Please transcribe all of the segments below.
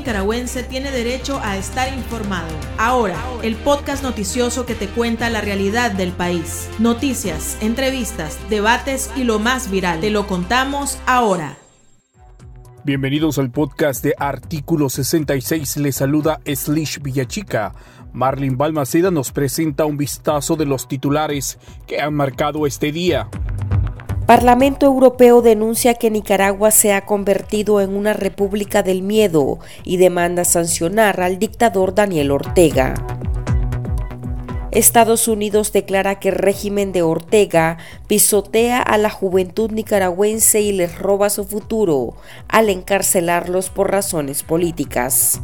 nicaragüense tiene derecho a estar informado. Ahora, el podcast noticioso que te cuenta la realidad del país. Noticias, entrevistas, debates y lo más viral. Te lo contamos ahora. Bienvenidos al podcast de Artículo 66. Le saluda Slish Villachica. Marlin Balmaceda nos presenta un vistazo de los titulares que han marcado este día. Parlamento Europeo denuncia que Nicaragua se ha convertido en una república del miedo y demanda sancionar al dictador Daniel Ortega. Estados Unidos declara que el régimen de Ortega pisotea a la juventud nicaragüense y les roba su futuro al encarcelarlos por razones políticas.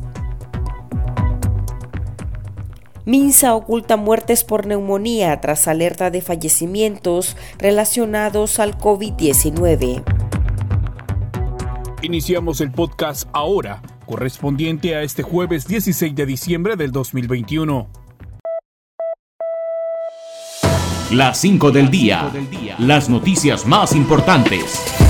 Minsa oculta muertes por neumonía tras alerta de fallecimientos relacionados al COVID-19. Iniciamos el podcast ahora, correspondiente a este jueves 16 de diciembre del 2021. Las 5 del día. Las noticias más importantes.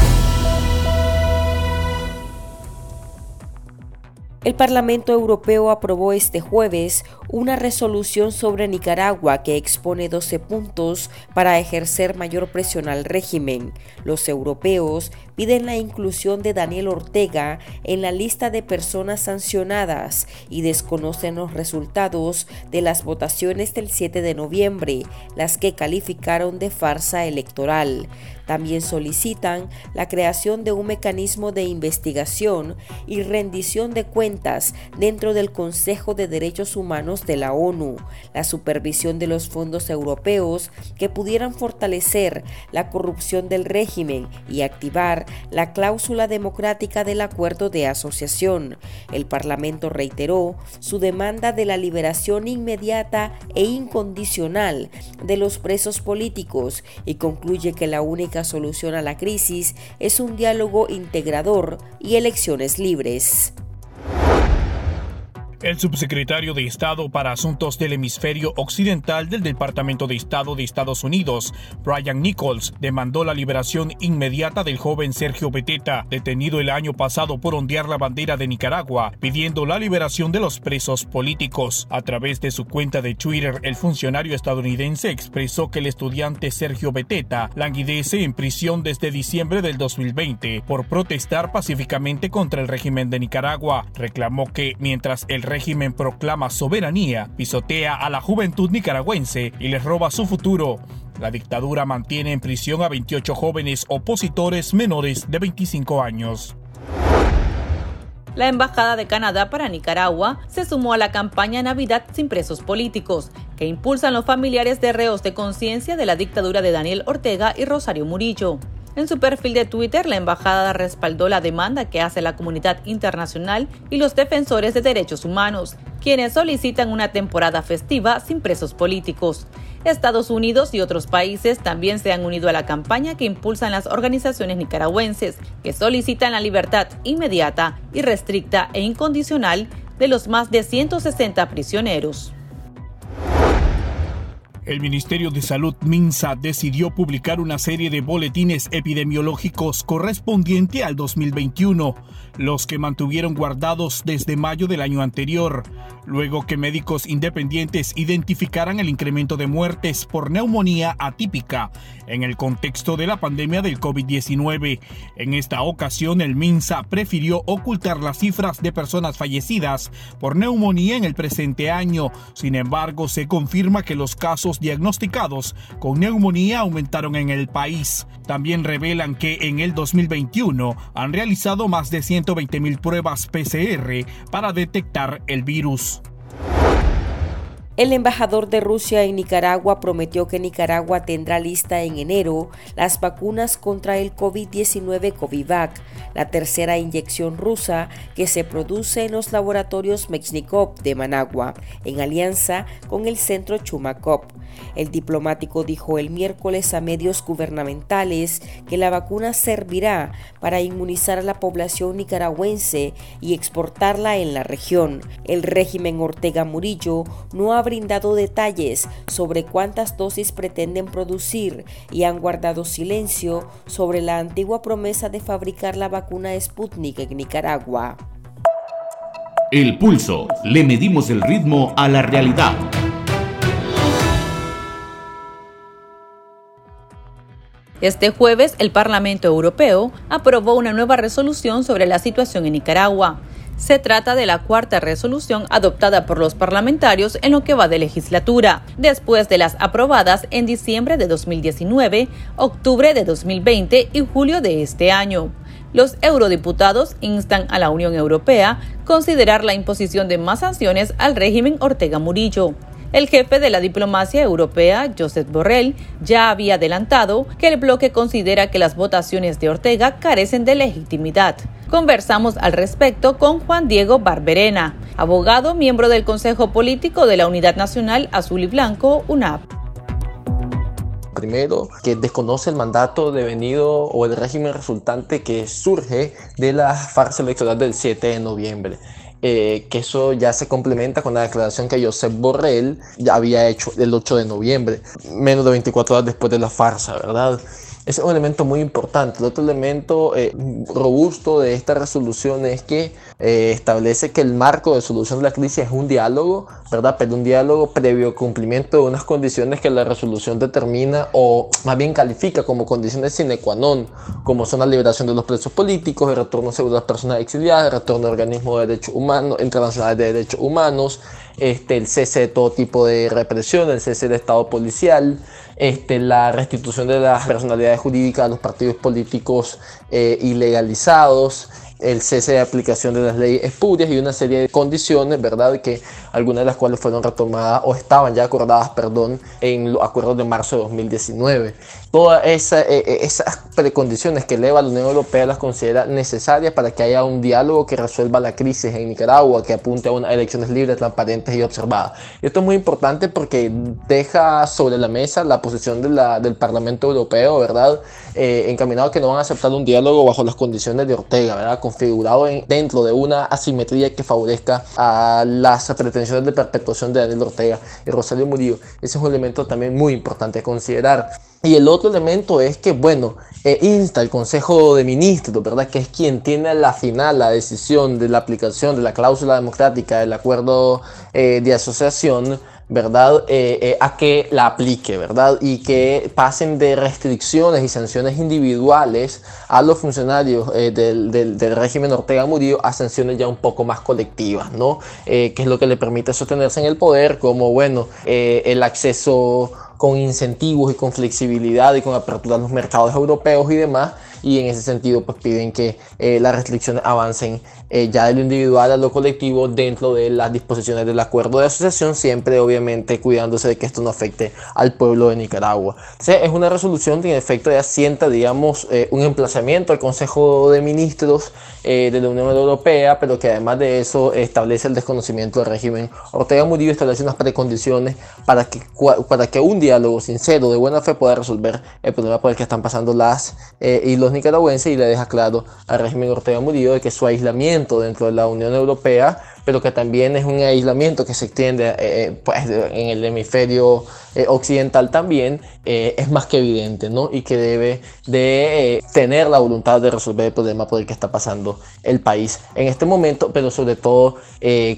El Parlamento Europeo aprobó este jueves una resolución sobre Nicaragua que expone 12 puntos para ejercer mayor presión al régimen. Los europeos piden la inclusión de Daniel Ortega en la lista de personas sancionadas y desconocen los resultados de las votaciones del 7 de noviembre, las que calificaron de farsa electoral. También solicitan la creación de un mecanismo de investigación y rendición de cuentas dentro del Consejo de Derechos Humanos de la ONU, la supervisión de los fondos europeos que pudieran fortalecer la corrupción del régimen y activar la cláusula democrática del acuerdo de asociación. El Parlamento reiteró su demanda de la liberación inmediata e incondicional de los presos políticos y concluye que la única solución a la crisis es un diálogo integrador y elecciones libres. El subsecretario de Estado para Asuntos del Hemisferio Occidental del Departamento de Estado de Estados Unidos, Brian Nichols, demandó la liberación inmediata del joven Sergio Beteta, detenido el año pasado por ondear la bandera de Nicaragua, pidiendo la liberación de los presos políticos. A través de su cuenta de Twitter, el funcionario estadounidense expresó que el estudiante Sergio Beteta languidece en prisión desde diciembre del 2020 por protestar pacíficamente contra el régimen de Nicaragua. Reclamó que mientras el régimen proclama soberanía, pisotea a la juventud nicaragüense y les roba su futuro. La dictadura mantiene en prisión a 28 jóvenes opositores menores de 25 años. La Embajada de Canadá para Nicaragua se sumó a la campaña Navidad sin presos políticos, que impulsan los familiares de reos de conciencia de la dictadura de Daniel Ortega y Rosario Murillo. En su perfil de Twitter, la embajada respaldó la demanda que hace la comunidad internacional y los defensores de derechos humanos, quienes solicitan una temporada festiva sin presos políticos. Estados Unidos y otros países también se han unido a la campaña que impulsan las organizaciones nicaragüenses, que solicitan la libertad inmediata, irrestricta e incondicional de los más de 160 prisioneros. El Ministerio de Salud MINSA decidió publicar una serie de boletines epidemiológicos correspondiente al 2021, los que mantuvieron guardados desde mayo del año anterior, luego que médicos independientes identificaran el incremento de muertes por neumonía atípica en el contexto de la pandemia del COVID-19. En esta ocasión, el MINSA prefirió ocultar las cifras de personas fallecidas por neumonía en el presente año. Sin embargo, se confirma que los casos diagnosticados con neumonía aumentaron en el país. También revelan que en el 2021 han realizado más de 120 mil pruebas PCR para detectar el virus. El embajador de Rusia en Nicaragua prometió que Nicaragua tendrá lista en enero las vacunas contra el COVID-19 Covivac, la tercera inyección rusa que se produce en los laboratorios Mechnikov de Managua, en alianza con el centro Chumakov. El diplomático dijo el miércoles a medios gubernamentales que la vacuna servirá para inmunizar a la población nicaragüense y exportarla en la región. El régimen Ortega Murillo no ha brindado detalles sobre cuántas dosis pretenden producir y han guardado silencio sobre la antigua promesa de fabricar la vacuna Sputnik en Nicaragua. El pulso. Le medimos el ritmo a la realidad. Este jueves, el Parlamento Europeo aprobó una nueva resolución sobre la situación en Nicaragua. Se trata de la cuarta resolución adoptada por los parlamentarios en lo que va de legislatura, después de las aprobadas en diciembre de 2019, octubre de 2020 y julio de este año. Los eurodiputados instan a la Unión Europea considerar la imposición de más sanciones al régimen Ortega Murillo. El jefe de la diplomacia europea, Josep Borrell, ya había adelantado que el bloque considera que las votaciones de Ortega carecen de legitimidad. Conversamos al respecto con Juan Diego Barberena, abogado, miembro del Consejo Político de la Unidad Nacional Azul y Blanco, UNAP. Primero, que desconoce el mandato devenido o el régimen resultante que surge de la farsa electoral del 7 de noviembre. Eh, que eso ya se complementa con la declaración que Josep Borrell ya había hecho el 8 de noviembre, menos de 24 horas después de la farsa, ¿verdad? Es un elemento muy importante. El otro elemento eh, robusto de esta resolución es que eh, establece que el marco de solución de la crisis es un diálogo, ¿verdad? Pero un diálogo previo cumplimiento de unas condiciones que la resolución determina o más bien califica como condiciones sine qua non, como son la liberación de los presos políticos, el retorno seguro de las personas exiliadas, el retorno de organismos de derechos humanos, internacionales de derechos humanos, este, el cese de todo tipo de represión, el cese del Estado policial, este, la restitución de las personalidades jurídicas a los partidos políticos eh, ilegalizados, el cese de aplicación de las leyes espurias y una serie de condiciones, ¿verdad? Que algunas de las cuales fueron retomadas o estaban ya acordadas, perdón, en los acuerdos de marzo de 2019. Todas esa, eh, eh, esas precondiciones que eleva la Unión Europea las considera necesarias para que haya un diálogo que resuelva la crisis en Nicaragua, que apunte a unas elecciones libres, transparentes y observadas. esto es muy importante porque deja sobre la mesa la posición de la, del Parlamento Europeo, ¿verdad? Eh, encaminado a que no van a aceptar un diálogo bajo las condiciones de Ortega, ¿verdad? Configurado dentro de una asimetría que favorezca a las pretensiones de perpetuación de Daniel Ortega y Rosario Murillo. Ese es un elemento también muy importante a considerar. Y el otro elemento es que, bueno, eh, insta el Consejo de Ministros, ¿verdad? Que es quien tiene la final, la decisión de la aplicación de la cláusula democrática del acuerdo eh, de asociación, ¿verdad? Eh, a que la aplique, ¿verdad? Y que pasen de restricciones y sanciones individuales a los funcionarios del, del, del, régimen Ortega Murillo a sanciones ya un poco más colectivas, ¿no? que es lo que le permite sostenerse en el poder, como, bueno, el acceso con incentivos y con flexibilidad y con apertura a los mercados europeos y demás. Y en ese sentido, pues piden que eh, las restricciones avancen eh, ya de lo individual a lo colectivo dentro de las disposiciones del acuerdo de asociación, siempre obviamente cuidándose de que esto no afecte al pueblo de Nicaragua. es una resolución que en efecto ya sienta, digamos, eh, un emplazamiento al Consejo de Ministros de la Unión Europea, pero que además de eso establece el desconocimiento del régimen Ortega Murillo, establece unas precondiciones para que, para que un diálogo sincero, de buena fe, pueda resolver el problema por el que están pasando las y los nicaragüenses y le deja claro al régimen Ortega Murillo de que su aislamiento dentro de la Unión Europea pero que también es un aislamiento que se extiende eh, eh, pues, en el hemisferio eh, occidental también, es más que evidente, ¿no? Y que debe de tener la voluntad de resolver el problema por el que está pasando el país en este momento, pero sobre todo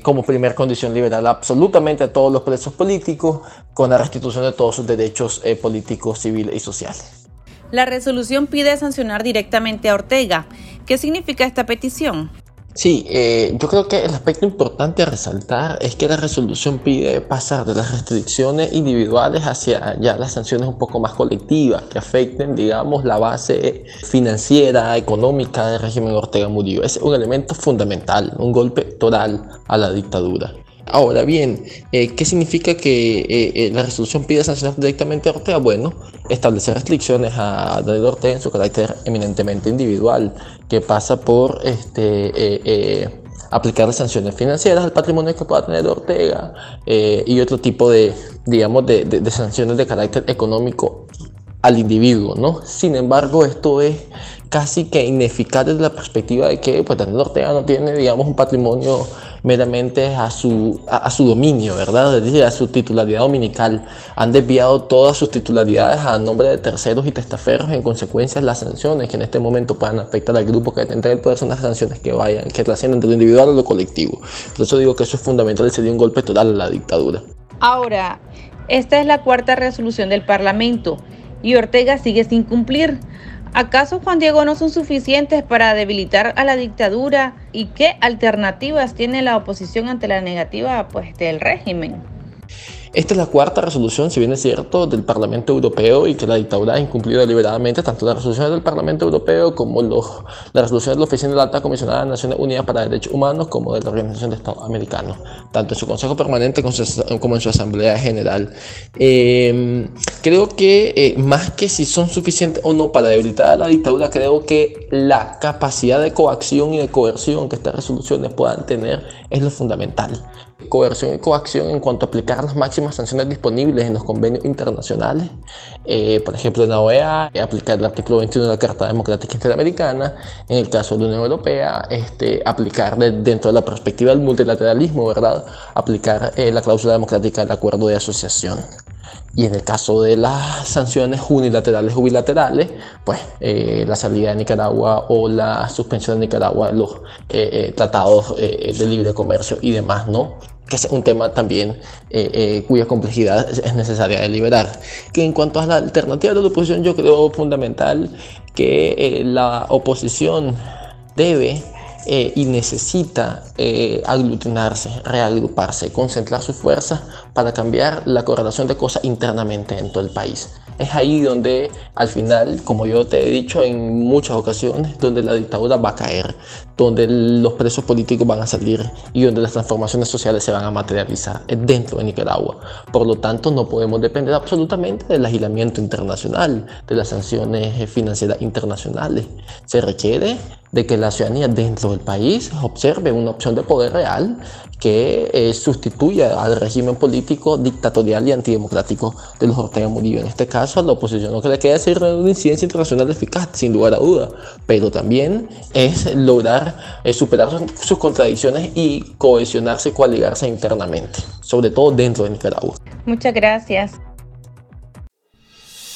como primer condición liberar absolutamente a todos los presos políticos con la restitución de todos sus derechos políticos, civiles y sociales. La resolución pide sancionar directamente a Ortega. ¿Qué significa esta petición? Sí, eh, yo creo que el aspecto importante a resaltar es que la resolución pide pasar de las restricciones individuales hacia ya las sanciones un poco más colectivas que afecten, digamos, la base financiera, económica del régimen Ortega Murillo. Es un elemento fundamental, un golpe total a la dictadura. Ahora bien, eh, ¿qué significa que eh, eh, la resolución pide sancionar directamente a Ortega? Bueno, establecer restricciones a Daniel Ortega en su carácter eminentemente individual, que pasa por este, aplicar sanciones financieras al patrimonio que pueda tener Ortega y otro tipo de, digamos, de sanciones de carácter económico al individuo, ¿no? Sin embargo, esto es casi que ineficaz desde la perspectiva de que pues, Daniel Ortega no tiene, digamos, un patrimonio meramente a su, a, su dominio, ¿verdad? Es decir, a su titularidad dominical. Han desviado todas sus titularidades a nombre de terceros y testaferros, en consecuencia las sanciones que en este momento puedan afectar al grupo que detenta el poder son las sanciones que vayan, que trascienden de lo individual a lo colectivo. Por eso digo que eso es fundamental y sería un golpe total a la dictadura. Ahora, esta es la cuarta resolución del Parlamento y Ortega sigue sin cumplir. ¿Acaso Juan Diego no son suficientes para debilitar a la dictadura? ¿Y qué alternativas tiene la oposición ante la negativa pues, del régimen? Esta es la cuarta resolución, si bien es cierto, del Parlamento Europeo y que la dictadura ha incumplido deliberadamente tanto las resoluciones del Parlamento Europeo como los, las resoluciones de la Oficina de la Alta Comisionada de Naciones Unidas para Derechos Humanos como de la Organización de Estados Americanos, tanto en su Consejo Permanente como en su Asamblea General. Eh, creo que eh, más que si son suficientes o no para debilitar a la dictadura, creo que la capacidad de coacción y de coerción que estas resoluciones puedan tener es lo fundamental coerción y coacción en cuanto a aplicar las máximas sanciones disponibles en los convenios internacionales, eh, por ejemplo en la OEA, aplicar el artículo 21 de la Carta Democrática Interamericana, en el caso de la Unión Europea, este, aplicar dentro de la perspectiva del multilateralismo, ¿verdad? Aplicar eh, la cláusula democrática del acuerdo de asociación. Y en el caso de las sanciones unilaterales o bilaterales, pues eh, la salida de Nicaragua o la suspensión de Nicaragua de los tratados de libre comercio y demás, ¿no? que es un tema también eh, eh, cuya complejidad es necesaria deliberar. Que en cuanto a la alternativa de la oposición, yo creo fundamental que eh, la oposición debe y necesita aglutinarse, reagruparse, concentrar sus fuerzas para cambiar la correlación de cosas internamente en todo el país es ahí donde al final, como yo te he dicho en muchas ocasiones, donde la dictadura va a caer, donde los presos políticos van a salir y donde las transformaciones sociales se van a materializar dentro de Nicaragua. Por lo tanto, no podemos depender absolutamente del aislamiento internacional, de las sanciones financieras internacionales. Se requiere de que la ciudadanía dentro del país observe una opción de poder real que eh, sustituya al régimen político dictatorial y antidemocrático de los Ortega Murillo. En este caso, a la oposición lo que le queda es una incidencia internacional eficaz, sin lugar a duda, pero también es lograr eh, superar sus, contradicciones y cohesionarse y coaligarse internamente, sobre todo dentro de Nicaragua. Muchas gracias.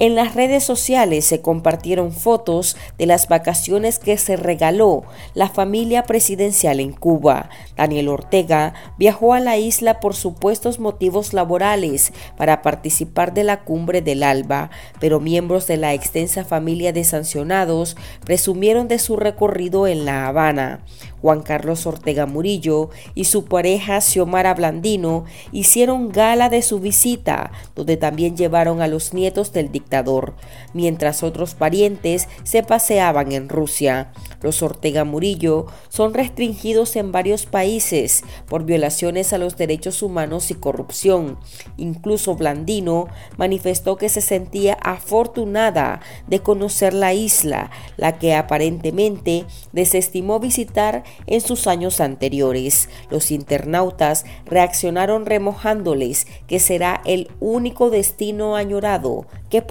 En las redes sociales se compartieron fotos de las vacaciones que se regaló la familia presidencial en Cuba. Daniel Ortega viajó a la isla por supuestos motivos laborales para participar de la cumbre del ALBA, pero miembros de la extensa familia de sancionados presumieron de su recorrido en La Habana. Juan Carlos Ortega Murillo y su pareja Xiomara Blandino hicieron gala de su visita, donde también llevaron a los nietos del dictador, mientras otros parientes se paseaban en Rusia. Los Ortega Murillo son restringidos en varios países por violaciones a los derechos humanos y corrupción. Incluso Blandino manifestó que se sentía afortunada de conocer la isla, la que aparentemente desestimó visitar en sus años anteriores. Los internautas reaccionaron remojándoles que será el único destino añorado que